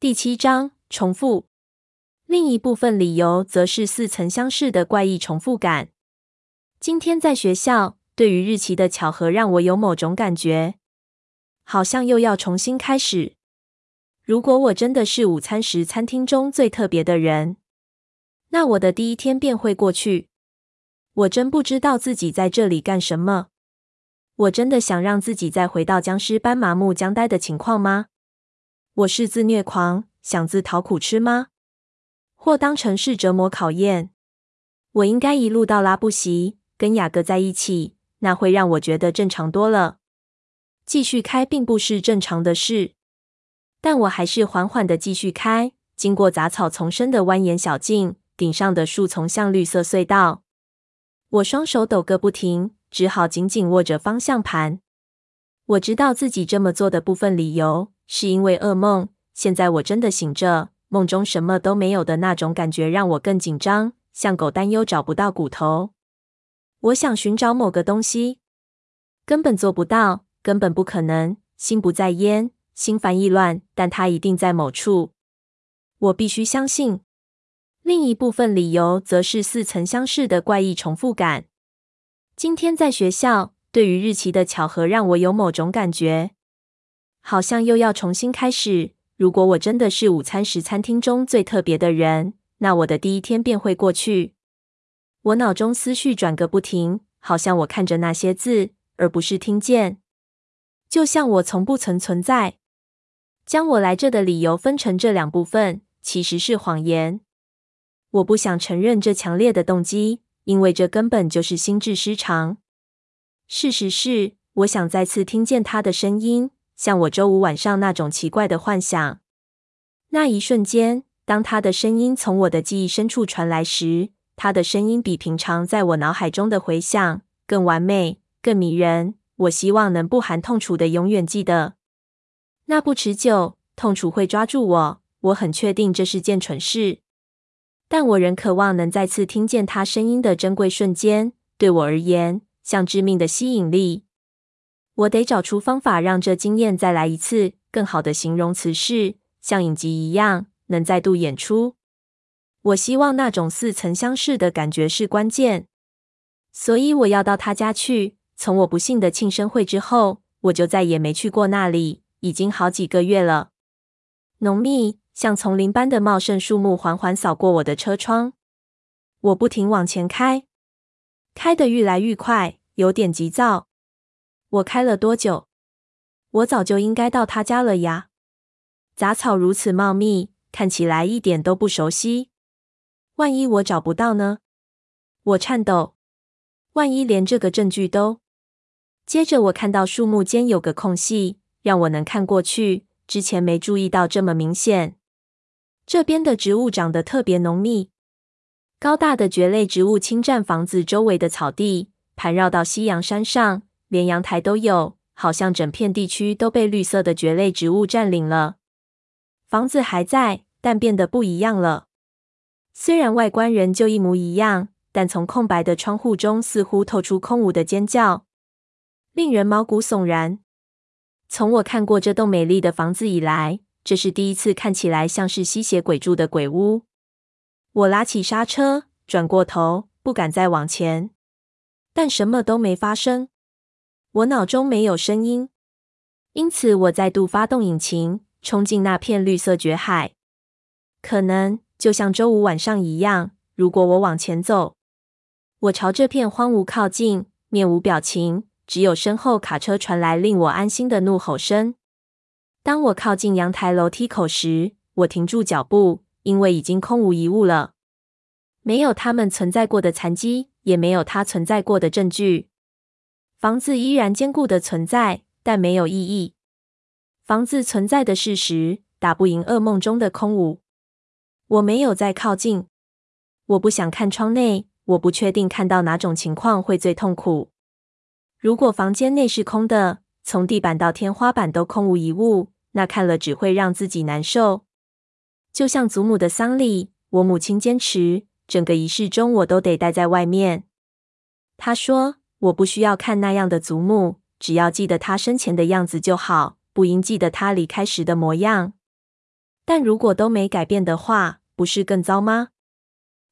第七章重复。另一部分理由则是似曾相识的怪异重复感。今天在学校，对于日期的巧合让我有某种感觉，好像又要重新开始。如果我真的是午餐时餐厅中最特别的人，那我的第一天便会过去。我真不知道自己在这里干什么。我真的想让自己再回到僵尸般麻木僵呆的情况吗？我是自虐狂，想自讨苦吃吗？或当成是折磨考验？我应该一路到拉布席，跟雅各在一起，那会让我觉得正常多了。继续开并不是正常的事，但我还是缓缓的继续开，经过杂草丛生的蜿蜒小径，顶上的树丛像绿色隧道。我双手抖个不停，只好紧紧握着方向盘。我知道自己这么做的部分理由。是因为噩梦。现在我真的醒着，梦中什么都没有的那种感觉让我更紧张，像狗担忧找不到骨头。我想寻找某个东西，根本做不到，根本不可能。心不在焉，心烦意乱，但它一定在某处。我必须相信。另一部分理由则是似曾相识的怪异重复感。今天在学校，对于日期的巧合让我有某种感觉。好像又要重新开始。如果我真的是午餐时餐厅中最特别的人，那我的第一天便会过去。我脑中思绪转个不停，好像我看着那些字，而不是听见。就像我从不曾存在。将我来这的理由分成这两部分，其实是谎言。我不想承认这强烈的动机，因为这根本就是心智失常。事实是，我想再次听见他的声音。像我周五晚上那种奇怪的幻想，那一瞬间，当他的声音从我的记忆深处传来时，他的声音比平常在我脑海中的回响更完美、更迷人。我希望能不含痛楚的永远记得。那不持久，痛楚会抓住我。我很确定这是件蠢事，但我仍渴望能再次听见他声音的珍贵瞬间，对我而言，像致命的吸引力。我得找出方法让这经验再来一次。更好的形容词是像影集一样，能再度演出。我希望那种似曾相识的感觉是关键，所以我要到他家去。从我不幸的庆生会之后，我就再也没去过那里，已经好几个月了。浓密像丛林般的茂盛树木缓缓扫过我的车窗，我不停往前开，开得愈来愈快，有点急躁。我开了多久？我早就应该到他家了呀。杂草如此茂密，看起来一点都不熟悉。万一我找不到呢？我颤抖。万一连这个证据都……接着我看到树木间有个空隙，让我能看过去。之前没注意到这么明显。这边的植物长得特别浓密，高大的蕨类植物侵占房子周围的草地，盘绕到夕阳山上。连阳台都有，好像整片地区都被绿色的蕨类植物占领了。房子还在，但变得不一样了。虽然外观仍旧一模一样，但从空白的窗户中似乎透出空无的尖叫，令人毛骨悚然。从我看过这栋美丽的房子以来，这是第一次看起来像是吸血鬼住的鬼屋。我拉起刹车，转过头，不敢再往前，但什么都没发生。我脑中没有声音，因此我再度发动引擎，冲进那片绿色绝海。可能就像周五晚上一样，如果我往前走，我朝这片荒芜靠近，面无表情，只有身后卡车传来令我安心的怒吼声。当我靠近阳台楼梯口时，我停住脚步，因为已经空无一物了，没有他们存在过的残迹，也没有他存在过的证据。房子依然坚固的存在，但没有意义。房子存在的事实打不赢噩梦中的空无。我没有再靠近。我不想看窗内。我不确定看到哪种情况会最痛苦。如果房间内是空的，从地板到天花板都空无一物，那看了只会让自己难受。就像祖母的丧礼，我母亲坚持整个仪式中我都得待在外面。她说。我不需要看那样的祖母，只要记得他生前的样子就好，不应记得他离开时的模样。但如果都没改变的话，不是更糟吗？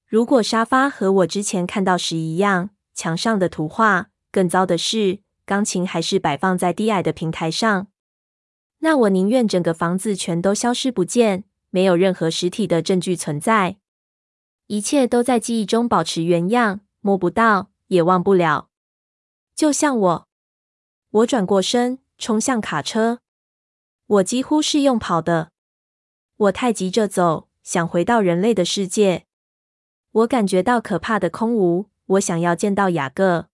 如果沙发和我之前看到时一样，墙上的图画，更糟的是，钢琴还是摆放在低矮的平台上。那我宁愿整个房子全都消失不见，没有任何实体的证据存在，一切都在记忆中保持原样，摸不到，也忘不了。就像我，我转过身，冲向卡车。我几乎是用跑的，我太急着走，想回到人类的世界。我感觉到可怕的空无，我想要见到雅各。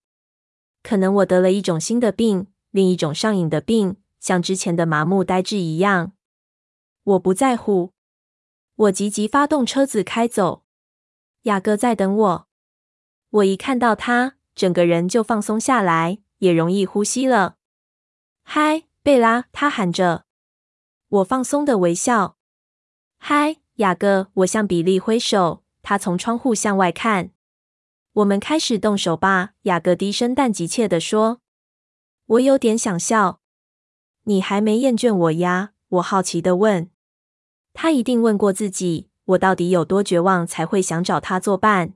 可能我得了一种新的病，另一种上瘾的病，像之前的麻木呆滞一样。我不在乎。我急急发动车子开走。雅各在等我。我一看到他，整个人就放松下来，也容易呼吸了。嗨，贝拉，他喊着。我放松的微笑。嗨，雅各，我向比利挥手。他从窗户向外看。我们开始动手吧，雅各低声但急切地说。我有点想笑。你还没厌倦我呀？我好奇地问。他一定问过自己，我到底有多绝望才会想找他作伴。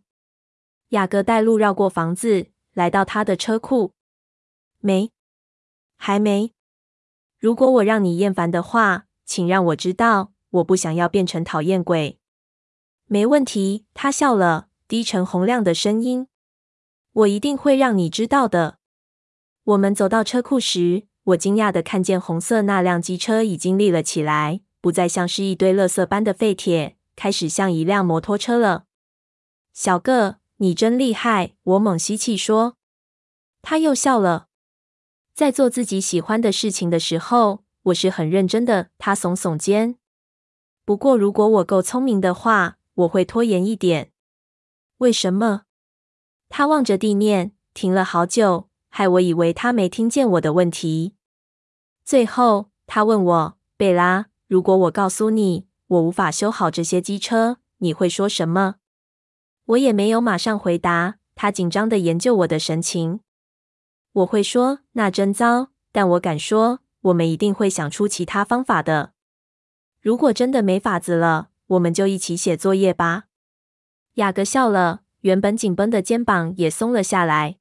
雅各带路绕过房子，来到他的车库。没，还没。如果我让你厌烦的话，请让我知道，我不想要变成讨厌鬼。没问题，他笑了，低沉洪亮的声音。我一定会让你知道的。我们走到车库时，我惊讶的看见红色那辆机车已经立了起来，不再像是一堆垃圾般的废铁，开始像一辆摩托车了。小个，你真厉害！我猛吸气说。他又笑了。在做自己喜欢的事情的时候，我是很认真的。他耸耸肩。不过，如果我够聪明的话，我会拖延一点。为什么？他望着地面，停了好久，害我以为他没听见我的问题。最后，他问我：“贝拉，如果我告诉你我无法修好这些机车，你会说什么？”我也没有马上回答。他紧张地研究我的神情。我会说：“那真糟。”但我敢说，我们一定会想出其他方法的。如果真的没法子了，我们就一起写作业吧。雅各笑了，原本紧绷的肩膀也松了下来。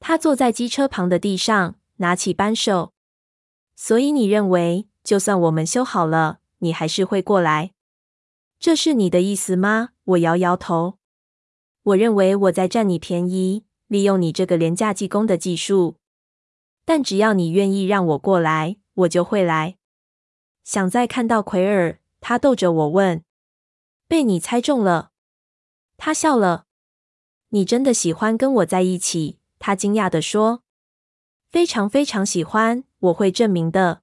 他坐在机车旁的地上，拿起扳手。所以你认为，就算我们修好了，你还是会过来？这是你的意思吗？我摇摇头。我认为我在占你便宜，利用你这个廉价技工的技术。但只要你愿意让我过来，我就会来。想再看到奎尔。他逗着我问：“被你猜中了。”他笑了。“你真的喜欢跟我在一起？”他惊讶地说。“非常非常喜欢，我会证明的。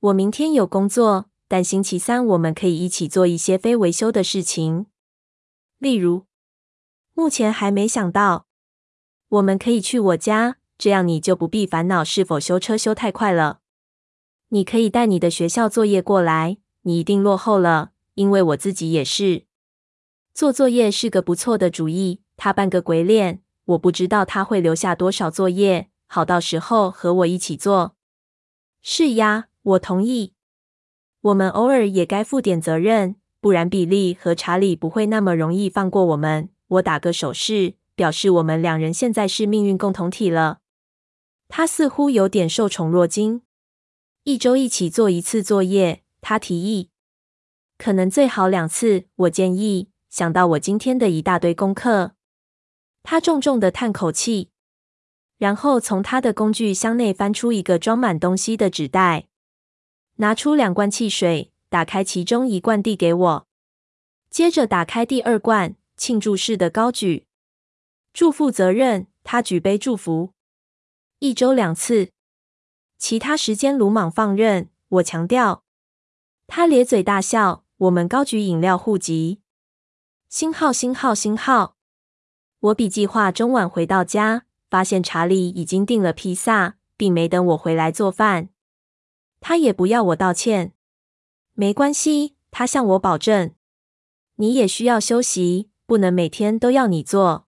我明天有工作，但星期三我们可以一起做一些非维修的事情。例如，目前还没想到。我们可以去我家，这样你就不必烦恼是否修车修太快了。你可以带你的学校作业过来。”你一定落后了，因为我自己也是。做作业是个不错的主意。他扮个鬼脸，我不知道他会留下多少作业，好到时候和我一起做。是呀，我同意。我们偶尔也该负点责任，不然比利和查理不会那么容易放过我们。我打个手势，表示我们两人现在是命运共同体了。他似乎有点受宠若惊。一周一起做一次作业。他提议，可能最好两次。我建议，想到我今天的一大堆功课。他重重的叹口气，然后从他的工具箱内翻出一个装满东西的纸袋，拿出两罐汽水，打开其中一罐递给我，接着打开第二罐，庆祝式的高举，祝负责任。他举杯祝福。一周两次，其他时间鲁莽放任。我强调。他咧嘴大笑。我们高举饮料互击。星号，星号，星号。我比计划中晚回到家，发现查理已经订了披萨，并没等我回来做饭。他也不要我道歉。没关系，他向我保证。你也需要休息，不能每天都要你做。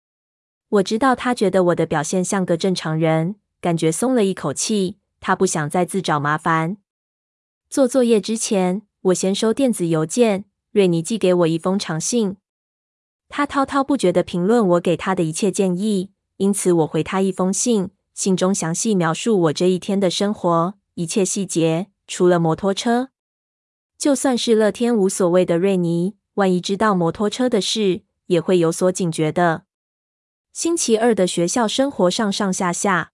我知道他觉得我的表现像个正常人，感觉松了一口气。他不想再自找麻烦。做作业之前，我先收电子邮件。瑞尼寄给我一封长信，他滔滔不绝地评论我给他的一切建议，因此我回他一封信，信中详细描述我这一天的生活，一切细节，除了摩托车。就算是乐天无所谓的瑞尼，万一知道摩托车的事，也会有所警觉的。星期二的学校生活上上下下，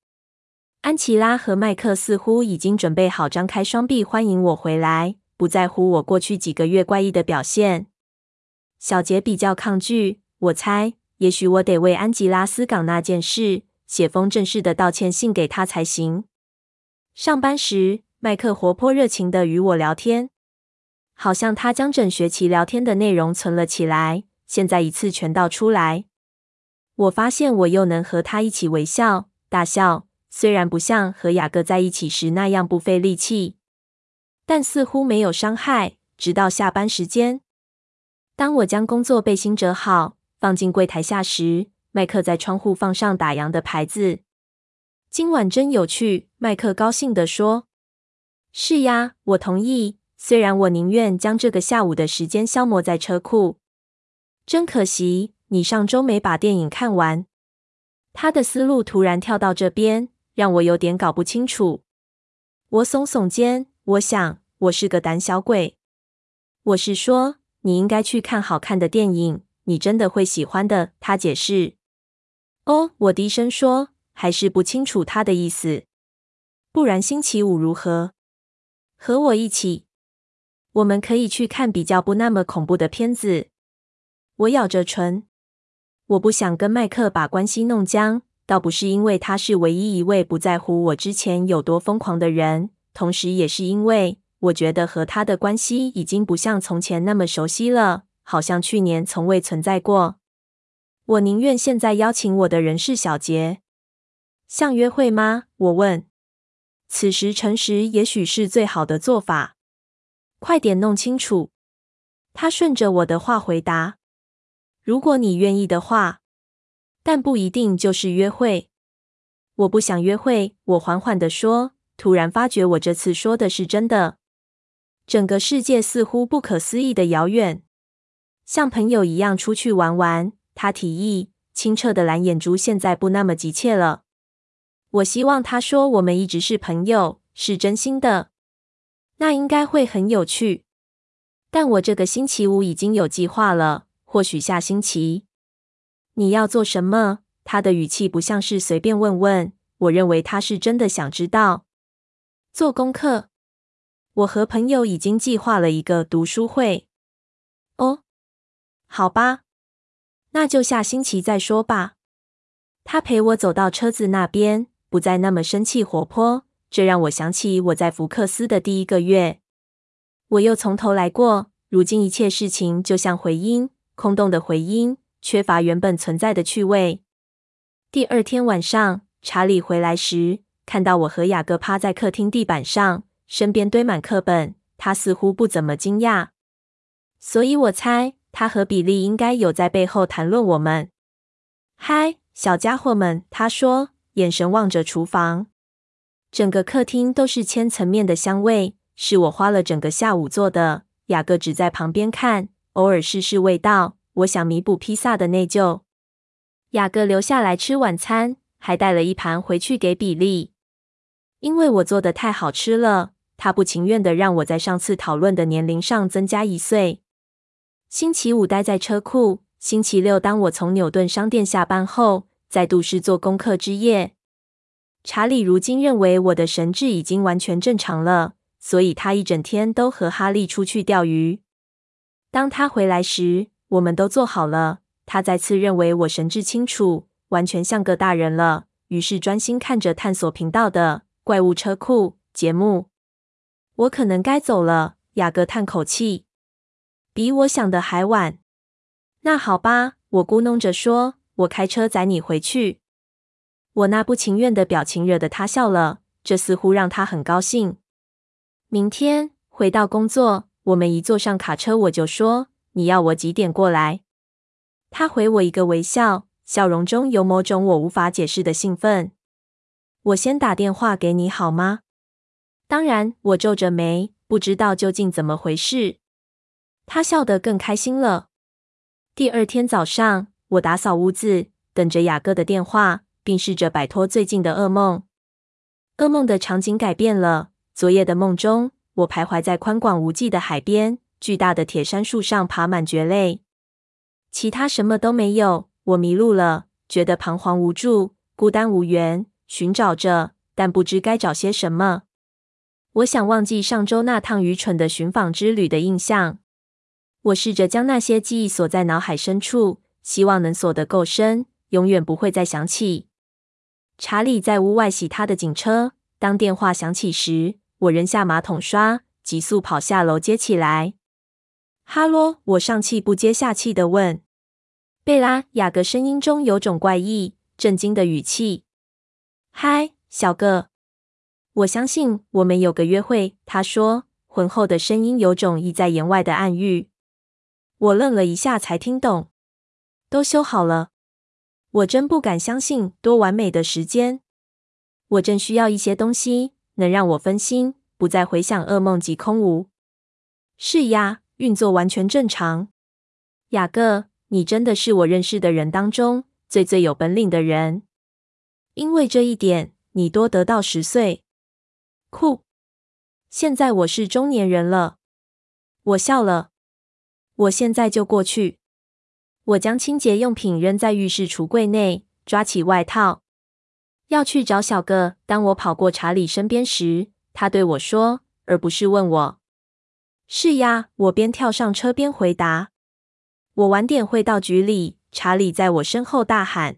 安琪拉和麦克似乎已经准备好张开双臂欢迎我回来。不在乎我过去几个月怪异的表现，小杰比较抗拒。我猜，也许我得为安吉拉斯港那件事写封正式的道歉信给他才行。上班时，麦克活泼热情的与我聊天，好像他将整学期聊天的内容存了起来，现在一次全倒出来。我发现我又能和他一起微笑、大笑，虽然不像和雅各在一起时那样不费力气。但似乎没有伤害。直到下班时间，当我将工作背心折好，放进柜台下时，麦克在窗户放上打烊的牌子。今晚真有趣，麦克高兴地说：“是呀，我同意。虽然我宁愿将这个下午的时间消磨在车库。真可惜，你上周没把电影看完。”他的思路突然跳到这边，让我有点搞不清楚。我耸耸肩。我想，我是个胆小鬼。我是说，你应该去看好看的电影，你真的会喜欢的。他解释。哦，我低声说，还是不清楚他的意思。不然星期五如何？和我一起，我们可以去看比较不那么恐怖的片子。我咬着唇，我不想跟麦克把关系弄僵，倒不是因为他是唯一一位不在乎我之前有多疯狂的人。同时，也是因为我觉得和他的关系已经不像从前那么熟悉了，好像去年从未存在过。我宁愿现在邀请我的人是小杰。像约会吗？我问。此时诚实也许是最好的做法。快点弄清楚。他顺着我的话回答：“如果你愿意的话，但不一定就是约会。”我不想约会。我缓缓地说。突然发觉，我这次说的是真的。整个世界似乎不可思议的遥远，像朋友一样出去玩玩。他提议，清澈的蓝眼珠现在不那么急切了。我希望他说我们一直是朋友，是真心的。那应该会很有趣。但我这个星期五已经有计划了，或许下星期。你要做什么？他的语气不像是随便问问，我认为他是真的想知道。做功课，我和朋友已经计划了一个读书会。哦，好吧，那就下星期再说吧。他陪我走到车子那边，不再那么生气活泼，这让我想起我在福克斯的第一个月。我又从头来过，如今一切事情就像回音，空洞的回音，缺乏原本存在的趣味。第二天晚上，查理回来时，看到我和雅各趴在客厅地板上，身边堆满课本，他似乎不怎么惊讶。所以我猜他和比利应该有在背后谈论我们。嗨，小家伙们，他说，眼神望着厨房。整个客厅都是千层面的香味，是我花了整个下午做的。雅各只在旁边看，偶尔试试味道。我想弥补披萨的内疚。雅各留下来吃晚餐，还带了一盘回去给比利。因为我做的太好吃了，他不情愿的让我在上次讨论的年龄上增加一岁。星期五待在车库，星期六当我从纽顿商店下班后，再度是做功课之夜。查理如今认为我的神智已经完全正常了，所以他一整天都和哈利出去钓鱼。当他回来时，我们都做好了。他再次认为我神志清楚，完全像个大人了，于是专心看着探索频道的。怪物车库节目，我可能该走了。雅各叹口气，比我想的还晚。那好吧，我咕哝着说：“我开车载你回去。”我那不情愿的表情惹得他笑了，这似乎让他很高兴。明天回到工作，我们一坐上卡车，我就说：“你要我几点过来？”他回我一个微笑，笑容中有某种我无法解释的兴奋。我先打电话给你好吗？当然，我皱着眉，不知道究竟怎么回事。他笑得更开心了。第二天早上，我打扫屋子，等着雅各的电话，并试着摆脱最近的噩梦。噩梦的场景改变了。昨夜的梦中，我徘徊在宽广无际的海边，巨大的铁杉树上爬满蕨类，其他什么都没有。我迷路了，觉得彷徨无助，孤单无援，寻找着，但不知该找些什么。我想忘记上周那趟愚蠢的寻访之旅的印象。我试着将那些记忆锁在脑海深处，希望能锁得够深，永远不会再想起。查理在屋外洗他的警车。当电话响起时，我扔下马桶刷，急速跑下楼接起来。哈喽，我上气不接下气的问。贝拉，雅各声音中有种怪异、震惊的语气。嗨，小个，我相信我们有个约会。他说，浑厚的声音有种意在言外的暗喻。我愣了一下，才听懂。都修好了。我真不敢相信，多完美的时间。我正需要一些东西，能让我分心，不再回想噩梦及空无。是呀，运作完全正常。雅各，你真的是我认识的人当中最最有本领的人。因为这一点，你多得到十岁。酷！现在我是中年人了。我笑了。我现在就过去。我将清洁用品扔在浴室橱柜内，抓起外套，要去找小个。当我跑过查理身边时，他对我说，而不是问我：“是呀。”我边跳上车边回答：“我晚点会到局里。”查理在我身后大喊：“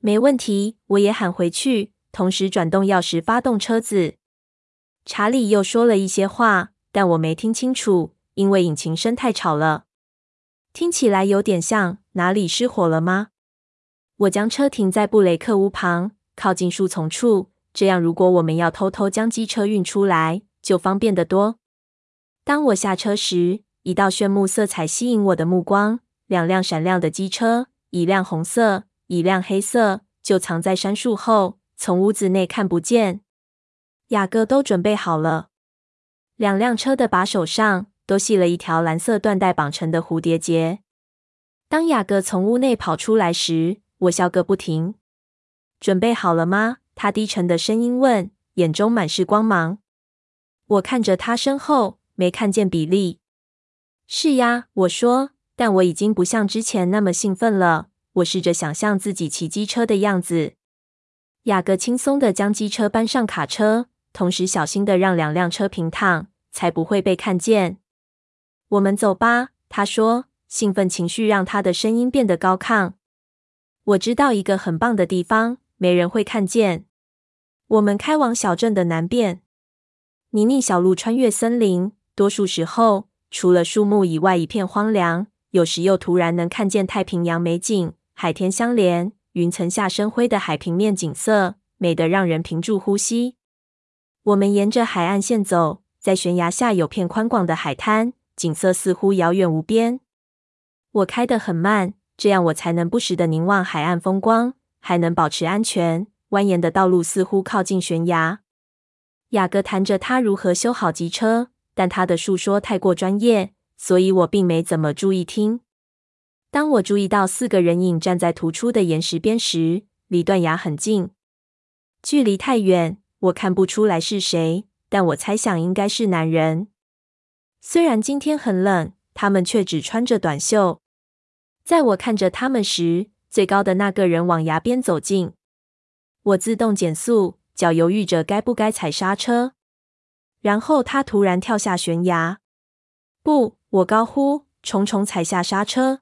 没问题！”我也喊回去，同时转动钥匙发动车子。查理又说了一些话，但我没听清楚。因为引擎声太吵了，听起来有点像哪里失火了吗？我将车停在布雷克屋旁，靠近树丛处，这样如果我们要偷偷将机车运出来，就方便得多。当我下车时，一道炫目色彩吸引我的目光，两辆闪亮的机车，一辆红色，一辆黑色，就藏在杉树后，从屋子内看不见。雅各都准备好了，两辆车的把手上。都系了一条蓝色缎带绑成的蝴蝶结。当雅各从屋内跑出来时，我笑个不停。准备好了吗？他低沉的声音问，眼中满是光芒。我看着他身后，没看见比利。是呀，我说，但我已经不像之前那么兴奋了。我试着想象自己骑机车的样子。雅各轻松的将机车搬上卡车，同时小心的让两辆车平躺，才不会被看见。我们走吧，他说，兴奋情绪让他的声音变得高亢。我知道一个很棒的地方，没人会看见。我们开往小镇的南边，泥泞小路穿越森林，多数时候除了树木以外一片荒凉，有时又突然能看见太平洋美景，海天相连，云层下深灰的海平面景色，美得让人屏住呼吸。我们沿着海岸线走，在悬崖下有片宽广的海滩。景色似乎遥远无边。我开得很慢，这样我才能不时地凝望海岸风光，还能保持安全。蜿蜒的道路似乎靠近悬崖。雅各谈着他如何修好机车，但他的述说太过专业，所以我并没怎么注意听。当我注意到四个人影站在突出的岩石边时，离断崖很近，距离太远，我看不出来是谁，但我猜想应该是男人。虽然今天很冷，他们却只穿着短袖。在我看着他们时，最高的那个人往崖边走近。我自动减速，脚犹豫着该不该踩刹车。然后他突然跳下悬崖。不！我高呼，重重踩下刹车。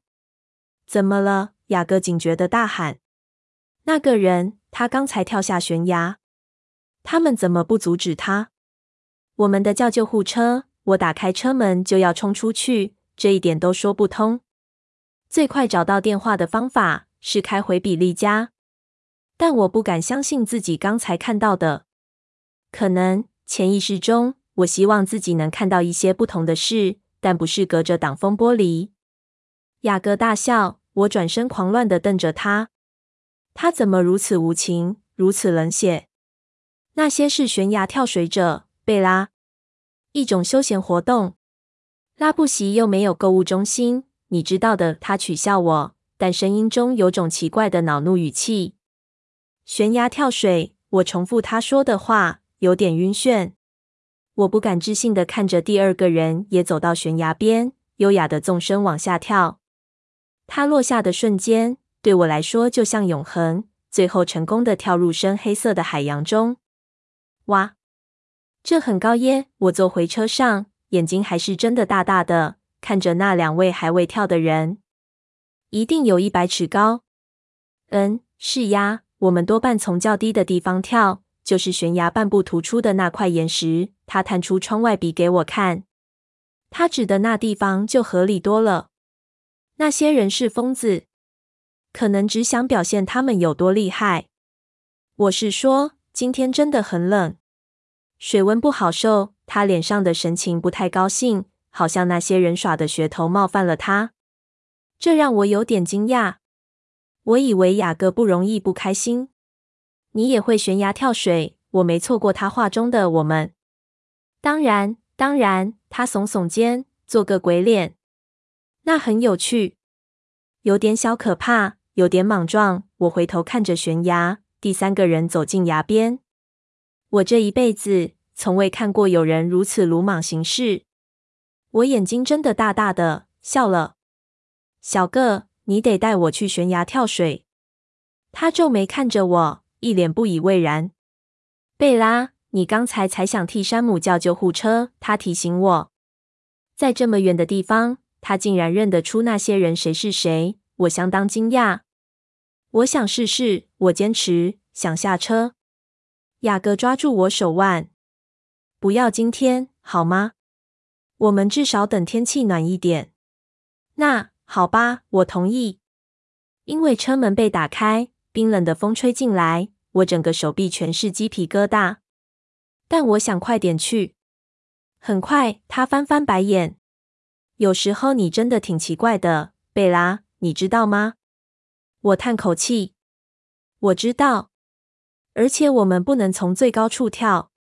怎么了？雅各警觉地大喊。那个人，他刚才跳下悬崖。他们怎么不阻止他？我们的叫救护车。我打开车门就要冲出去，这一点都说不通。最快找到电话的方法是开回比利家，但我不敢相信自己刚才看到的。可能潜意识中，我希望自己能看到一些不同的事，但不是隔着挡风玻璃。雅各大笑，我转身狂乱的瞪着他。他怎么如此无情，如此冷血？那些是悬崖跳水者，贝拉。一种休闲活动。拉布席又没有购物中心，你知道的。他取笑我，但声音中有种奇怪的恼怒语气。悬崖跳水，我重复他说的话，有点晕眩。我不敢置信的看着第二个人也走到悬崖边，优雅的纵身往下跳。他落下的瞬间，对我来说就像永恒。最后成功的跳入深黑色的海洋中。哇，这很高耶！我坐回车上，眼睛还是睁得大大的，看着那两位还未跳的人，一定有一百尺高。嗯，是呀。我们多半从较低的地方跳，就是悬崖半部突出的那块岩石。他探出窗外比给我看，他指的那地方就合理多了。那些人是疯子，可能只想表现他们有多厉害。我是说，今天真的很冷，水温不好受。他脸上的神情不太高兴，好像那些人耍的噱头冒犯了他，这让我有点惊讶。我以为雅各不容易不开心。你也会悬崖跳水？我没错过他话中的我们。当然，当然。他耸耸肩，做个鬼脸。那很有趣，有点小可怕，有点莽撞。我回头看着悬崖，第三个人走进崖边。我这一辈子从未看过有人如此鲁莽行事。我眼睛睁得大大的，笑了。小个。你得带我去悬崖跳水。他皱眉看着我，一脸不以为然。贝拉，你刚才才想替山姆叫救护车，他提醒我。在这么远的地方，他竟然认得出那些人谁是谁，我相当惊讶。我想试试，我坚持想下车。雅各抓住我手腕，不要今天，好吗？我们至少等天气暖一点。那。好吧，我同意。因为车门被打开，冰冷的风吹进来，我整个手臂全是鸡皮疙瘩。但我想快点去。很快，他翻翻白眼。有时候你真的挺奇怪的，贝拉，你知道吗？我叹口气。我知道，而且我们不能从最高处跳。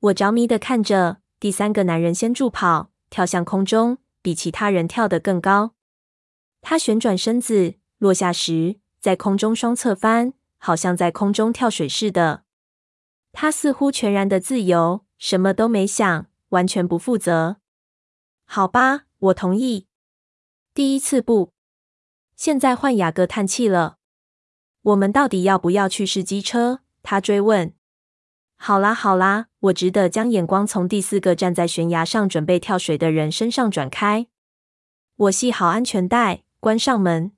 我着迷的看着第三个男人先助跑，跳向空中，比其他人跳得更高。他旋转身子，落下时在空中双侧翻，好像在空中跳水似的。他似乎全然的自由，什么都没想，完全不负责。好吧，我同意。第一次不。现在换雅各叹气了。我们到底要不要去试机车？他追问。好啦好啦，我只得将眼光从第四个站在悬崖上准备跳水的人身上转开。我系好安全带。关上门，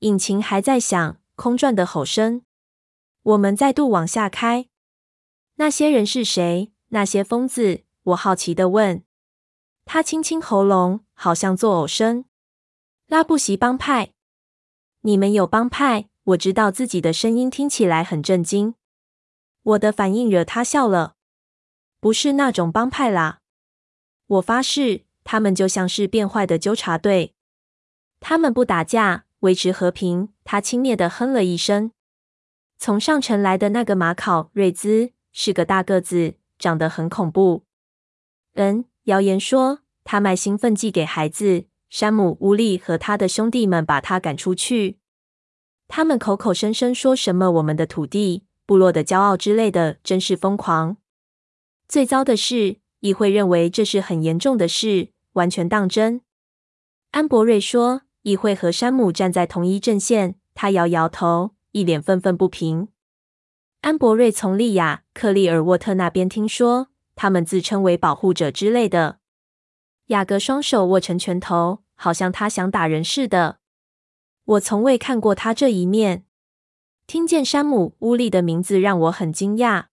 引擎还在响，空转的吼声。我们再度往下开。那些人是谁？那些疯子？我好奇的问。他清清喉咙，好像作呕声。拉布席帮派？你们有帮派？我知道自己的声音听起来很震惊。我的反应惹他笑了。不是那种帮派啦。我发誓，他们就像是变坏的纠察队。他们不打架，维持和平。他轻蔑地哼了一声。从上城来的那个马考瑞兹是个大个子，长得很恐怖。嗯，谣言说他卖兴奋剂给孩子。山姆乌利和他的兄弟们把他赶出去。他们口口声声说什么“我们的土地，部落的骄傲”之类的，真是疯狂。最糟的是，议会认为这是很严重的事，完全当真。安博瑞说。议会和山姆站在同一阵线，他摇摇头，一脸愤愤不平。安博瑞从利亚克利尔沃特那边听说，他们自称为保护者之类的。雅各双手握成拳头，好像他想打人似的。我从未看过他这一面。听见山姆乌利的名字让我很惊讶。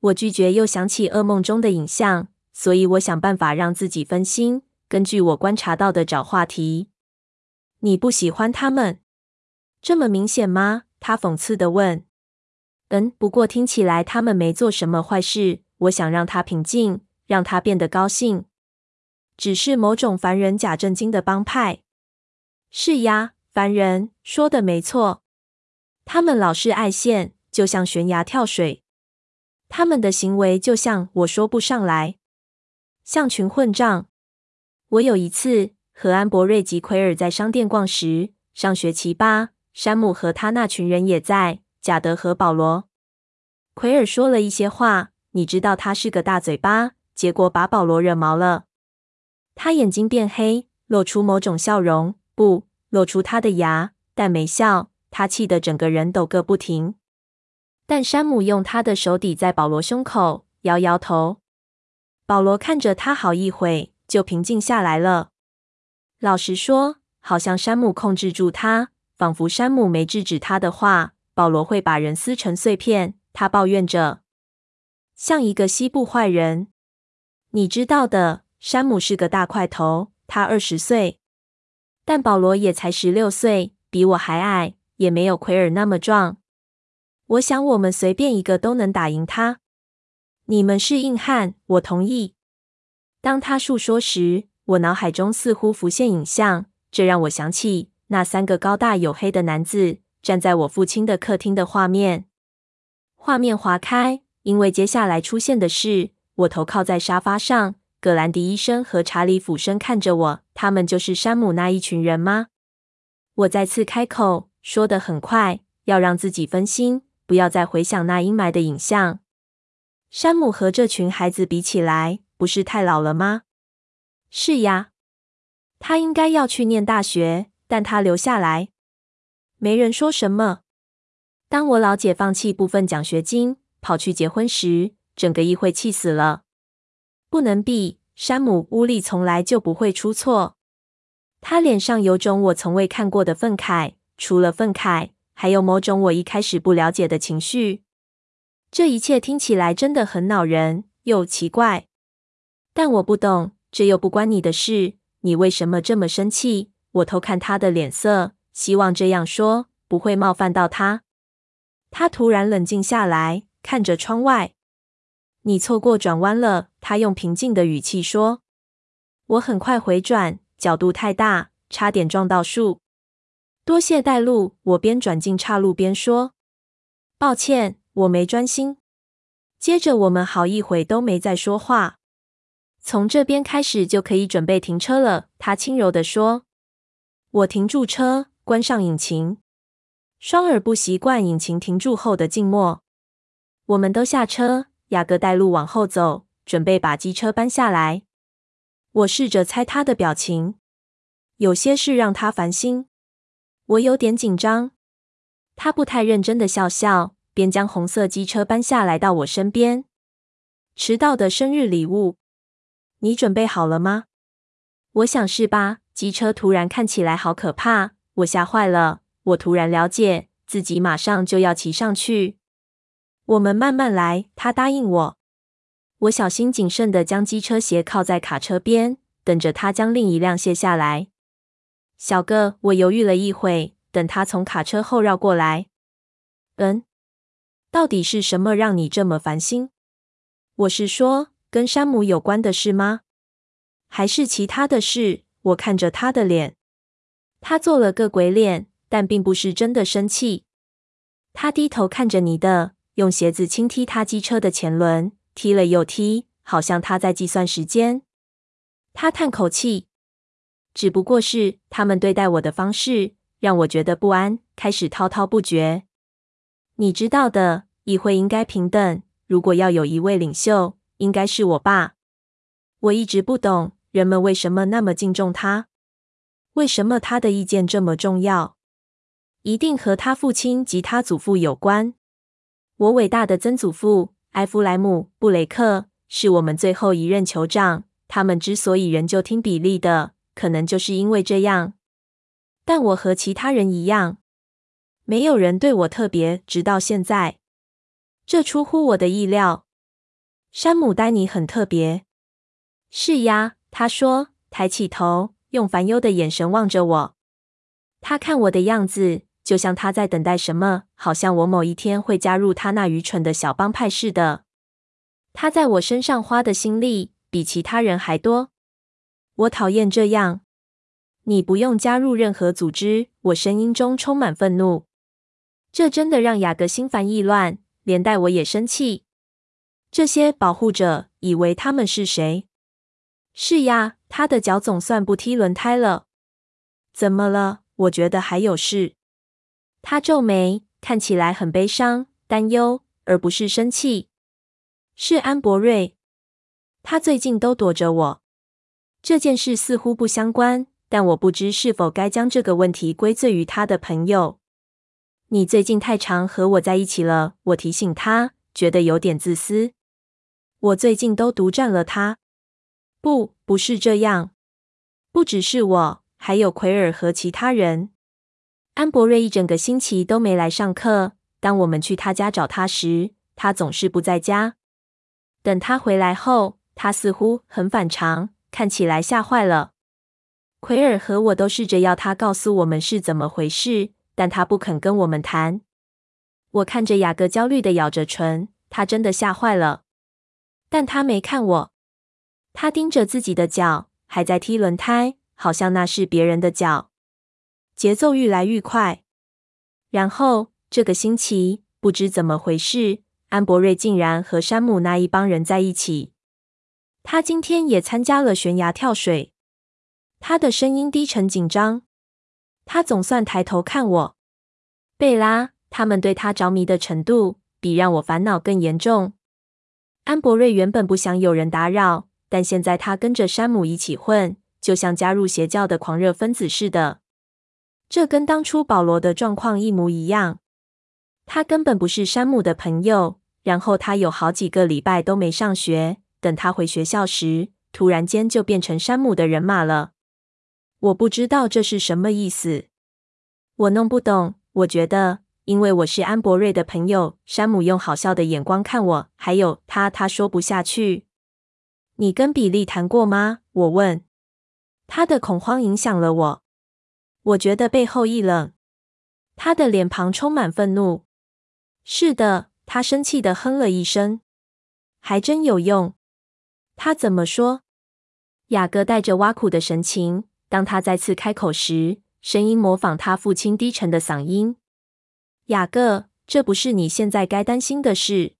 我拒绝又想起噩梦中的影像，所以我想办法让自己分心，根据我观察到的找话题。你不喜欢他们？这么明显吗？他讽刺地问。嗯，不过听起来他们没做什么坏事。我想让他平静，让他变得高兴。只是某种烦人假正经的帮派。是呀，烦人，说的没错。他们老是爱现，就像悬崖跳水。他们的行为就像我说不上来。像群混账。我有一次和安博瑞及奎尔在商店逛时，上学期吧，山姆和他那群人也在。贾德和保罗，奎尔说了一些话，你知道他是个大嘴巴，结果把保罗惹毛了。他眼睛变黑，露出某种笑容，不，露出他的牙，但没笑。他气得整个人抖个不停。但山姆用他的手抵在保罗胸口，摇摇头。保罗看着他好一会，就平静下来了。老实说，好像山姆控制住他，仿佛山姆没制止他的话，保罗会把人撕成碎片。他抱怨着，像一个西部坏人。你知道的，山姆是个大块头，他二十岁，但保罗也才十六岁，比我还矮，也没有奎尔那么壮。我想，我们随便一个都能打赢他。你们是硬汉，我同意。当他述说时，我脑海中似乎浮现影像，这让我想起那三个高大黝黑的男子站在我父亲的客厅的画面。画面划开，因为接下来出现的是我头靠在沙发上，葛兰迪医生和查理俯身看着我。他们就是山姆那一群人吗？我再次开口，说的很快，要让自己分心。不要再回想那阴霾的影像。山姆和这群孩子比起来，不是太老了吗？是呀，他应该要去念大学，但他留下来。没人说什么。当我老姐放弃部分奖学金，跑去结婚时，整个议会气死了。不能比，山姆乌利从来就不会出错。他脸上有种我从未看过的愤慨，除了愤慨。还有某种我一开始不了解的情绪，这一切听起来真的很恼人又奇怪，但我不懂，这又不关你的事。你为什么这么生气？我偷看他的脸色，希望这样说不会冒犯到他。他突然冷静下来，看着窗外。你错过转弯了，他用平静的语气说。我很快回转，角度太大，差点撞到树。多谢带路，我边转进岔路边说：“抱歉，我没专心。”接着我们好一会都没再说话。从这边开始就可以准备停车了，他轻柔地说。我停住车，关上引擎，双耳不习惯引擎停住后的静默。我们都下车，雅各带路往后走，准备把机车搬下来。我试着猜他的表情，有些事让他烦心。我有点紧张，他不太认真的笑笑，便将红色机车搬下来到我身边。迟到的生日礼物，你准备好了吗？我想是吧。机车突然看起来好可怕，我吓坏了。我突然了解自己马上就要骑上去。我们慢慢来，他答应我。我小心谨慎地将机车斜靠在卡车边，等着他将另一辆卸下来。小个，我犹豫了一会，等他从卡车后绕过来。嗯，到底是什么让你这么烦心？我是说，跟山姆有关的事吗？还是其他的事？我看着他的脸，他做了个鬼脸，但并不是真的生气。他低头看着你的，用鞋子轻踢他机车的前轮，踢了又踢，好像他在计算时间。他叹口气。只不过是他们对待我的方式让我觉得不安，开始滔滔不绝。你知道的，议会应该平等。如果要有一位领袖，应该是我爸。我一直不懂人们为什么那么敬重他，为什么他的意见这么重要？一定和他父亲及他祖父有关。我伟大的曾祖父埃弗莱姆·布雷克是我们最后一任酋长。他们之所以仍旧听比利的。可能就是因为这样，但我和其他人一样，没有人对我特别，直到现在。这出乎我的意料。山姆·丹尼很特别。是呀，他说，抬起头，用烦忧的眼神望着我。他看我的样子，就像他在等待什么，好像我某一天会加入他那愚蠢的小帮派似的。他在我身上花的心力比其他人还多。我讨厌这样。你不用加入任何组织。我声音中充满愤怒。这真的让雅各心烦意乱，连带我也生气。这些保护者以为他们是谁？是呀，他的脚总算不踢轮胎了。怎么了？我觉得还有事。他皱眉，看起来很悲伤、担忧，而不是生气。是安博瑞，他最近都躲着我。这件事似乎不相关，但我不知是否该将这个问题归罪于他的朋友。你最近太常和我在一起了，我提醒他，觉得有点自私。我最近都独占了他。不，不是这样。不只是我，还有奎尔和其他人。安博瑞一整个星期都没来上课。当我们去他家找他时，他总是不在家。等他回来后，他似乎很反常，看起来吓坏了。奎尔和我都试着要他告诉我们是怎么回事，但他不肯跟我们谈。我看着雅各焦虑的咬着唇，他真的吓坏了。但他没看我。他盯着自己的脚，还在踢轮胎，好像那是别人的脚。节奏愈来愈快。然后这个星期，不知怎么回事，安博瑞竟然和山姆那一帮人在一起。他今天也参加了悬崖跳水。他的声音低沉紧张。他总算抬头看我。贝拉，他们对他着迷的程度，比让我烦恼更严重。安博瑞原本不想有人打扰。但现在他跟着山姆一起混，就像加入邪教的狂热分子似的。这跟当初保罗的状况一模一样。他根本不是山姆的朋友，然后他有好几个礼拜都没上学。等他回学校时，突然间就变成山姆的人马了。我不知道这是什么意思，我弄不懂。我觉得，因为我是安博瑞的朋友，山姆用好笑的眼光看我，还有他，他说不下去。你跟比利谈过吗？我问。他的恐慌影响了我。我觉得背后一冷。他的脸庞充满愤怒。是的，他生气的哼了一声。还真有用。他怎么说？雅各带着挖苦的神情。当他再次开口时，声音模仿他父亲低沉的嗓音。雅各，这不是你现在该担心的事。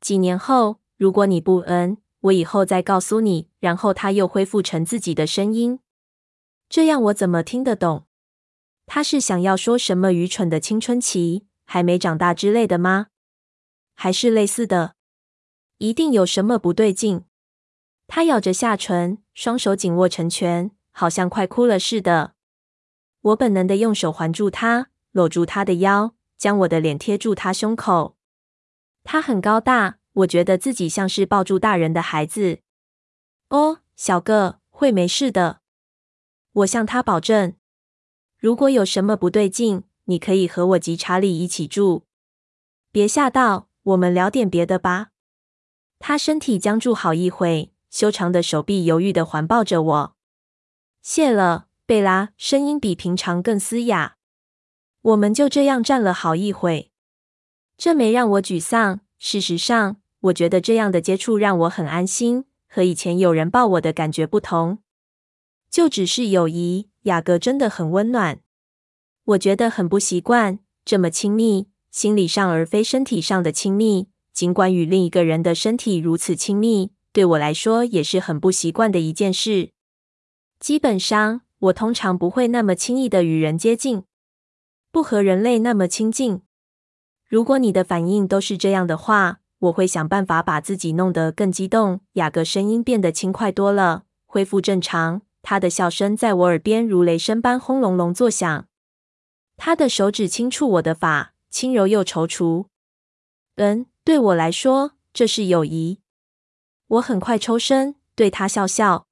几年后，如果你不嗯。我以后再告诉你。然后他又恢复成自己的声音，这样我怎么听得懂？他是想要说什么愚蠢的青春期还没长大之类的吗？还是类似的？一定有什么不对劲。他咬着下唇，双手紧握成拳，好像快哭了似的。我本能的用手环住他，搂住他的腰，将我的脸贴住他胸口。他很高大。我觉得自己像是抱住大人的孩子。哦，小个，会没事的。我向他保证。如果有什么不对劲，你可以和我及查理一起住。别吓到，我们聊点别的吧。他身体僵住好一会，修长的手臂犹豫的环抱着我。谢了，贝拉，声音比平常更嘶哑。我们就这样站了好一会。这没让我沮丧。事实上。我觉得这样的接触让我很安心，和以前有人抱我的感觉不同。就只是友谊，雅各真的很温暖。我觉得很不习惯这么亲密，心理上而非身体上的亲密。尽管与另一个人的身体如此亲密，对我来说也是很不习惯的一件事。基本上，我通常不会那么轻易的与人接近，不和人类那么亲近。如果你的反应都是这样的话，我会想办法把自己弄得更激动。雅各声音变得轻快多了，恢复正常。他的笑声在我耳边如雷声般轰隆隆作响。他的手指轻触我的发，轻柔又踌躇。嗯，对我来说，这是友谊。我很快抽身，对他笑笑，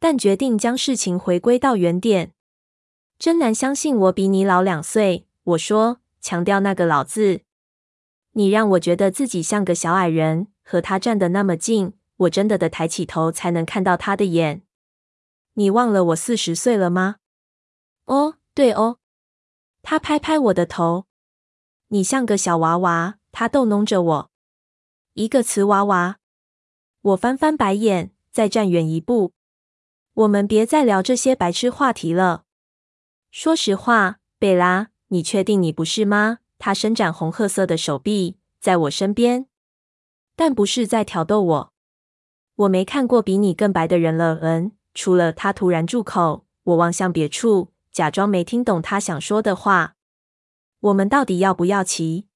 但决定将事情回归到原点。真难相信我比你老两岁，我说，强调那个“老”字。你让我觉得自己像个小矮人，和他站得那么近，我真的得抬起头才能看到他的眼。你忘了我四十岁了吗？哦，对哦。他拍拍我的头。你像个小娃娃。他逗弄着我。一个瓷娃娃。我翻翻白眼，再站远一步。我们别再聊这些白痴话题了。说实话，贝拉，你确定你不是吗？他伸展红褐色的手臂，在我身边，但不是在挑逗我。我没看过比你更白的人了。嗯，除了他突然住口，我望向别处，假装没听懂他想说的话。我们到底要不要骑？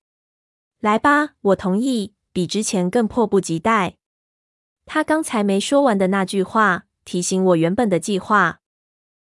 来吧，我同意，比之前更迫不及待。他刚才没说完的那句话，提醒我原本的计划。